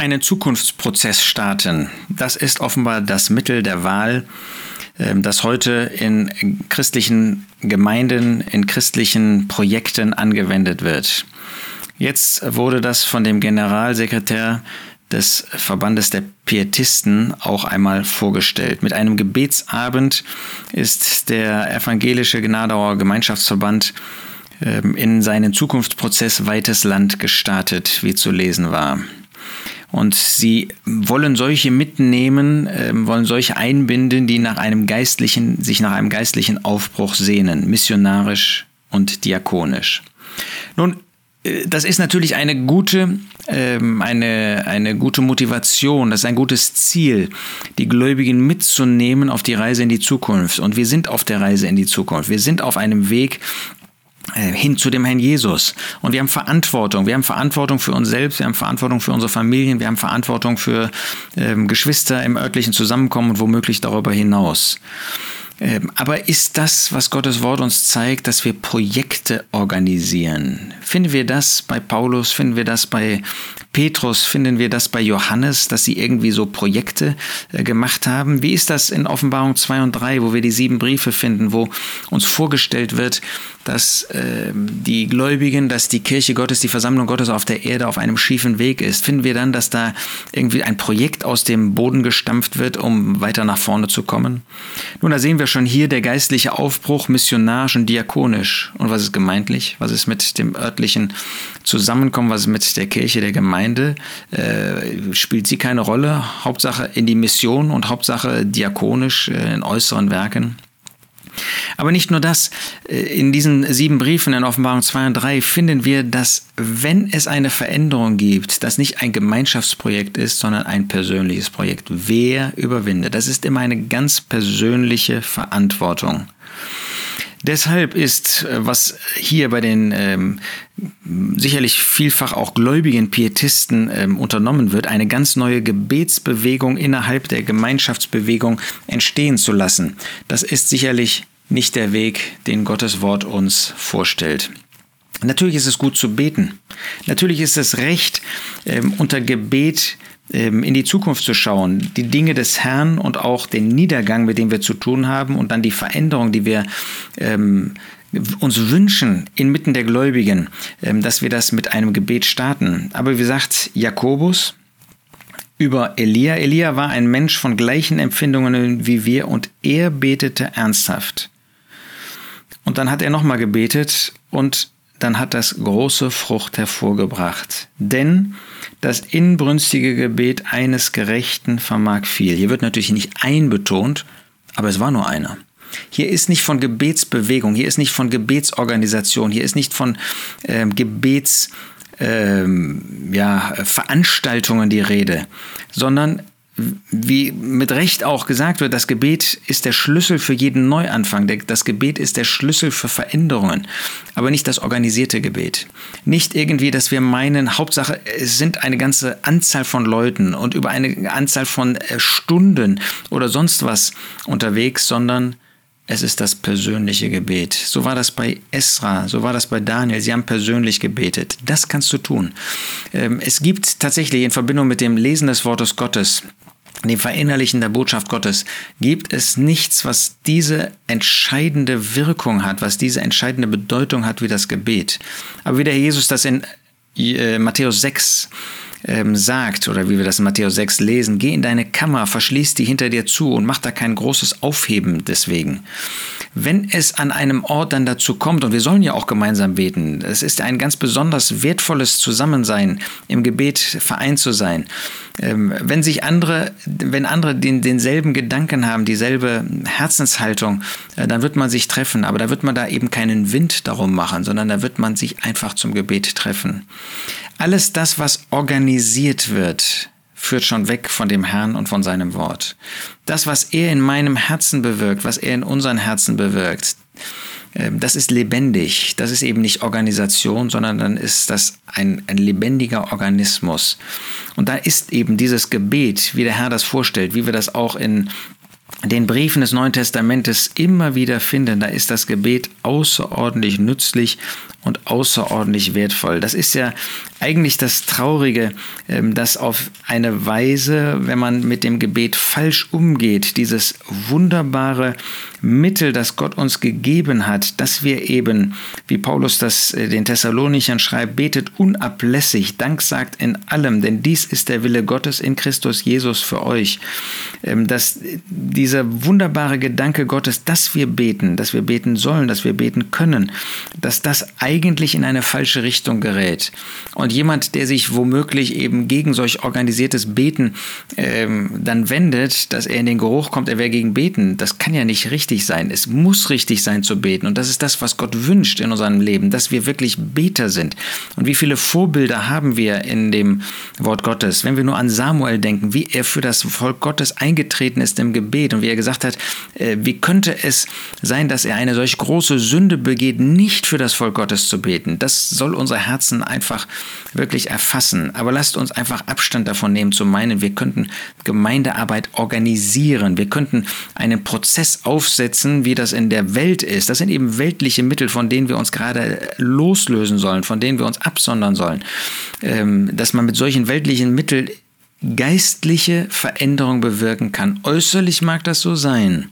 einen Zukunftsprozess starten. Das ist offenbar das Mittel der Wahl, ähm, das heute in christlichen Gemeinden, in christlichen Projekten angewendet wird. Jetzt wurde das von dem Generalsekretär des Verbandes der Pietisten auch einmal vorgestellt. Mit einem Gebetsabend ist der evangelische Gnadauer Gemeinschaftsverband ähm, in seinen Zukunftsprozess Weites Land gestartet, wie zu lesen war. Und sie wollen solche mitnehmen, ähm, wollen solche einbinden, die nach einem geistlichen, sich nach einem geistlichen Aufbruch sehnen, missionarisch und diakonisch. Nun, äh, das ist natürlich eine gute, ähm, eine, eine gute Motivation, das ist ein gutes Ziel, die Gläubigen mitzunehmen auf die Reise in die Zukunft. Und wir sind auf der Reise in die Zukunft. Wir sind auf einem Weg, äh, hin zu dem Herrn Jesus. Und wir haben Verantwortung. Wir haben Verantwortung für uns selbst, wir haben Verantwortung für unsere Familien, wir haben Verantwortung für ähm, Geschwister im örtlichen Zusammenkommen und womöglich darüber hinaus. Ähm, aber ist das, was Gottes Wort uns zeigt, dass wir Projekte organisieren? Finden wir das bei Paulus? Finden wir das bei Petrus? Finden wir das bei Johannes, dass sie irgendwie so Projekte äh, gemacht haben? Wie ist das in Offenbarung 2 und 3, wo wir die sieben Briefe finden, wo uns vorgestellt wird, dass äh, die Gläubigen, dass die Kirche Gottes, die Versammlung Gottes auf der Erde auf einem schiefen Weg ist? Finden wir dann, dass da irgendwie ein Projekt aus dem Boden gestampft wird, um weiter nach vorne zu kommen? Nun, da sehen wir schon hier der geistliche Aufbruch missionarisch und diakonisch. Und was ist gemeintlich? Was ist mit dem örtlichen Zusammenkommen? Was ist mit der Kirche, der Gemeinde? Äh, spielt sie keine Rolle? Hauptsache in die Mission und Hauptsache diakonisch äh, in äußeren Werken? Aber nicht nur das, äh, in diesen sieben Briefen in Offenbarung 2 und 3 finden wir, dass wenn es eine Veränderung gibt, das nicht ein Gemeinschaftsprojekt ist, sondern ein persönliches Projekt. Wer überwindet? Das ist immer eine ganz persönliche Verantwortung. Deshalb ist, äh, was hier bei den ähm, sicherlich vielfach auch gläubigen Pietisten ähm, unternommen wird, eine ganz neue Gebetsbewegung innerhalb der Gemeinschaftsbewegung entstehen zu lassen. Das ist sicherlich nicht der Weg, den Gottes Wort uns vorstellt. Natürlich ist es gut zu beten. Natürlich ist es recht, ähm, unter Gebet ähm, in die Zukunft zu schauen, die Dinge des Herrn und auch den Niedergang, mit dem wir zu tun haben und dann die Veränderung, die wir ähm, uns wünschen inmitten der Gläubigen, dass wir das mit einem Gebet starten. Aber wie sagt Jakobus über Elia, Elia war ein Mensch von gleichen Empfindungen wie wir und er betete ernsthaft. Und dann hat er nochmal gebetet und dann hat das große Frucht hervorgebracht. Denn das inbrünstige Gebet eines Gerechten vermag viel. Hier wird natürlich nicht ein betont, aber es war nur einer. Hier ist nicht von Gebetsbewegung, hier ist nicht von Gebetsorganisation, hier ist nicht von ähm, Gebets ähm, ja, die Rede, sondern wie mit Recht auch gesagt wird, das Gebet ist der Schlüssel für jeden Neuanfang. Das Gebet ist der Schlüssel für Veränderungen, aber nicht das organisierte Gebet. Nicht irgendwie, dass wir meinen, Hauptsache, es sind eine ganze Anzahl von Leuten und über eine Anzahl von äh, Stunden oder sonst was unterwegs, sondern es ist das persönliche Gebet. So war das bei Esra, so war das bei Daniel. Sie haben persönlich gebetet. Das kannst du tun. Ähm, es gibt tatsächlich in Verbindung mit dem Lesen des Wortes Gottes dem Verinnerlichen der Botschaft Gottes gibt es nichts, was diese entscheidende Wirkung hat, was diese entscheidende Bedeutung hat wie das Gebet. Aber wie der Jesus das in äh, Matthäus 6 ähm, sagt, oder wie wir das in Matthäus 6 lesen, geh in deine Kammer, verschließ die hinter dir zu und mach da kein großes Aufheben deswegen. Wenn es an einem Ort dann dazu kommt, und wir sollen ja auch gemeinsam beten, es ist ein ganz besonders wertvolles Zusammensein, im Gebet vereint zu sein. Ähm, wenn sich andere, wenn andere den, denselben Gedanken haben, dieselbe Herzenshaltung, äh, dann wird man sich treffen, aber da wird man da eben keinen Wind darum machen, sondern da wird man sich einfach zum Gebet treffen. Alles das, was organisiert wird, führt schon weg von dem Herrn und von seinem Wort. Das, was er in meinem Herzen bewirkt, was er in unseren Herzen bewirkt, ähm, das ist lebendig. Das ist eben nicht Organisation, sondern dann ist das ein, ein lebendiger Organismus. Und da ist eben dieses Gebet, wie der Herr das vorstellt, wie wir das auch in den Briefen des Neuen Testamentes immer wieder finden, da ist das Gebet außerordentlich nützlich und außerordentlich wertvoll. Das ist ja eigentlich das Traurige, ähm, dass auf eine Weise, wenn man mit dem Gebet falsch umgeht, dieses wunderbare Mittel, das Gott uns gegeben hat, dass wir eben, wie Paulus das äh, den Thessalonichern schreibt, betet unablässig, Dank sagt in allem, denn dies ist der Wille Gottes in Christus Jesus für euch. Ähm, dass dieser wunderbare Gedanke Gottes, dass wir beten, dass wir beten sollen, dass wir beten können, dass das eigentlich in eine falsche Richtung gerät. Und jemand, der sich womöglich eben gegen solch organisiertes Beten ähm, dann wendet, dass er in den Geruch kommt, er wäre gegen Beten, das kann ja nicht richtig sein. Es muss richtig sein zu beten. Und das ist das, was Gott wünscht in unserem Leben, dass wir wirklich Beter sind. Und wie viele Vorbilder haben wir in dem Wort Gottes? Wenn wir nur an Samuel denken, wie er für das Volk Gottes eingetreten ist im Gebet und wie er gesagt hat, äh, wie könnte es sein, dass er eine solch große Sünde begeht, nicht für das Volk Gottes zu beten. Das soll unser Herzen einfach wirklich erfassen. Aber lasst uns einfach Abstand davon nehmen zu meinen, wir könnten Gemeindearbeit organisieren. Wir könnten einen Prozess aufsetzen, wie das in der Welt ist. Das sind eben weltliche Mittel, von denen wir uns gerade loslösen sollen, von denen wir uns absondern sollen. Ähm, dass man mit solchen weltlichen Mitteln geistliche Veränderung bewirken kann. Äußerlich mag das so sein.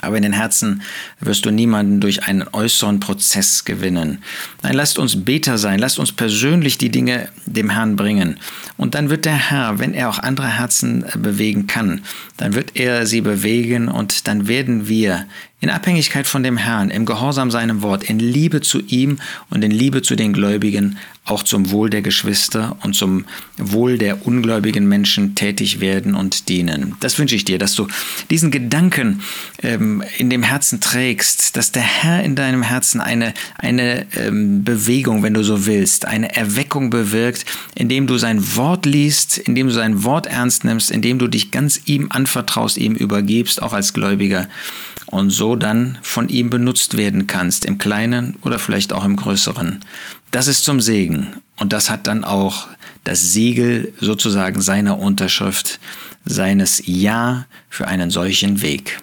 Aber in den Herzen wirst du niemanden durch einen äußeren Prozess gewinnen. Nein, lasst uns Beter sein, lasst uns persönlich die Dinge dem Herrn bringen. Und dann wird der Herr, wenn er auch andere Herzen bewegen kann, dann wird er sie bewegen und dann werden wir in Abhängigkeit von dem Herrn, im Gehorsam seinem Wort, in Liebe zu ihm und in Liebe zu den Gläubigen, auch zum Wohl der Geschwister und zum Wohl der ungläubigen Menschen tätig werden und dienen. Das wünsche ich dir, dass du diesen Gedanken ähm, in dem Herzen trägst, dass der Herr in deinem Herzen eine, eine ähm, Bewegung, wenn du so willst, eine Erweckung bewirkt, indem du sein Wort liest, indem du sein Wort ernst nimmst, indem du dich ganz ihm anvertraust, ihm übergibst, auch als Gläubiger und so dann von ihm benutzt werden kannst, im kleinen oder vielleicht auch im größeren. Das ist zum Segen und das hat dann auch das Siegel sozusagen seiner Unterschrift, seines Ja für einen solchen Weg.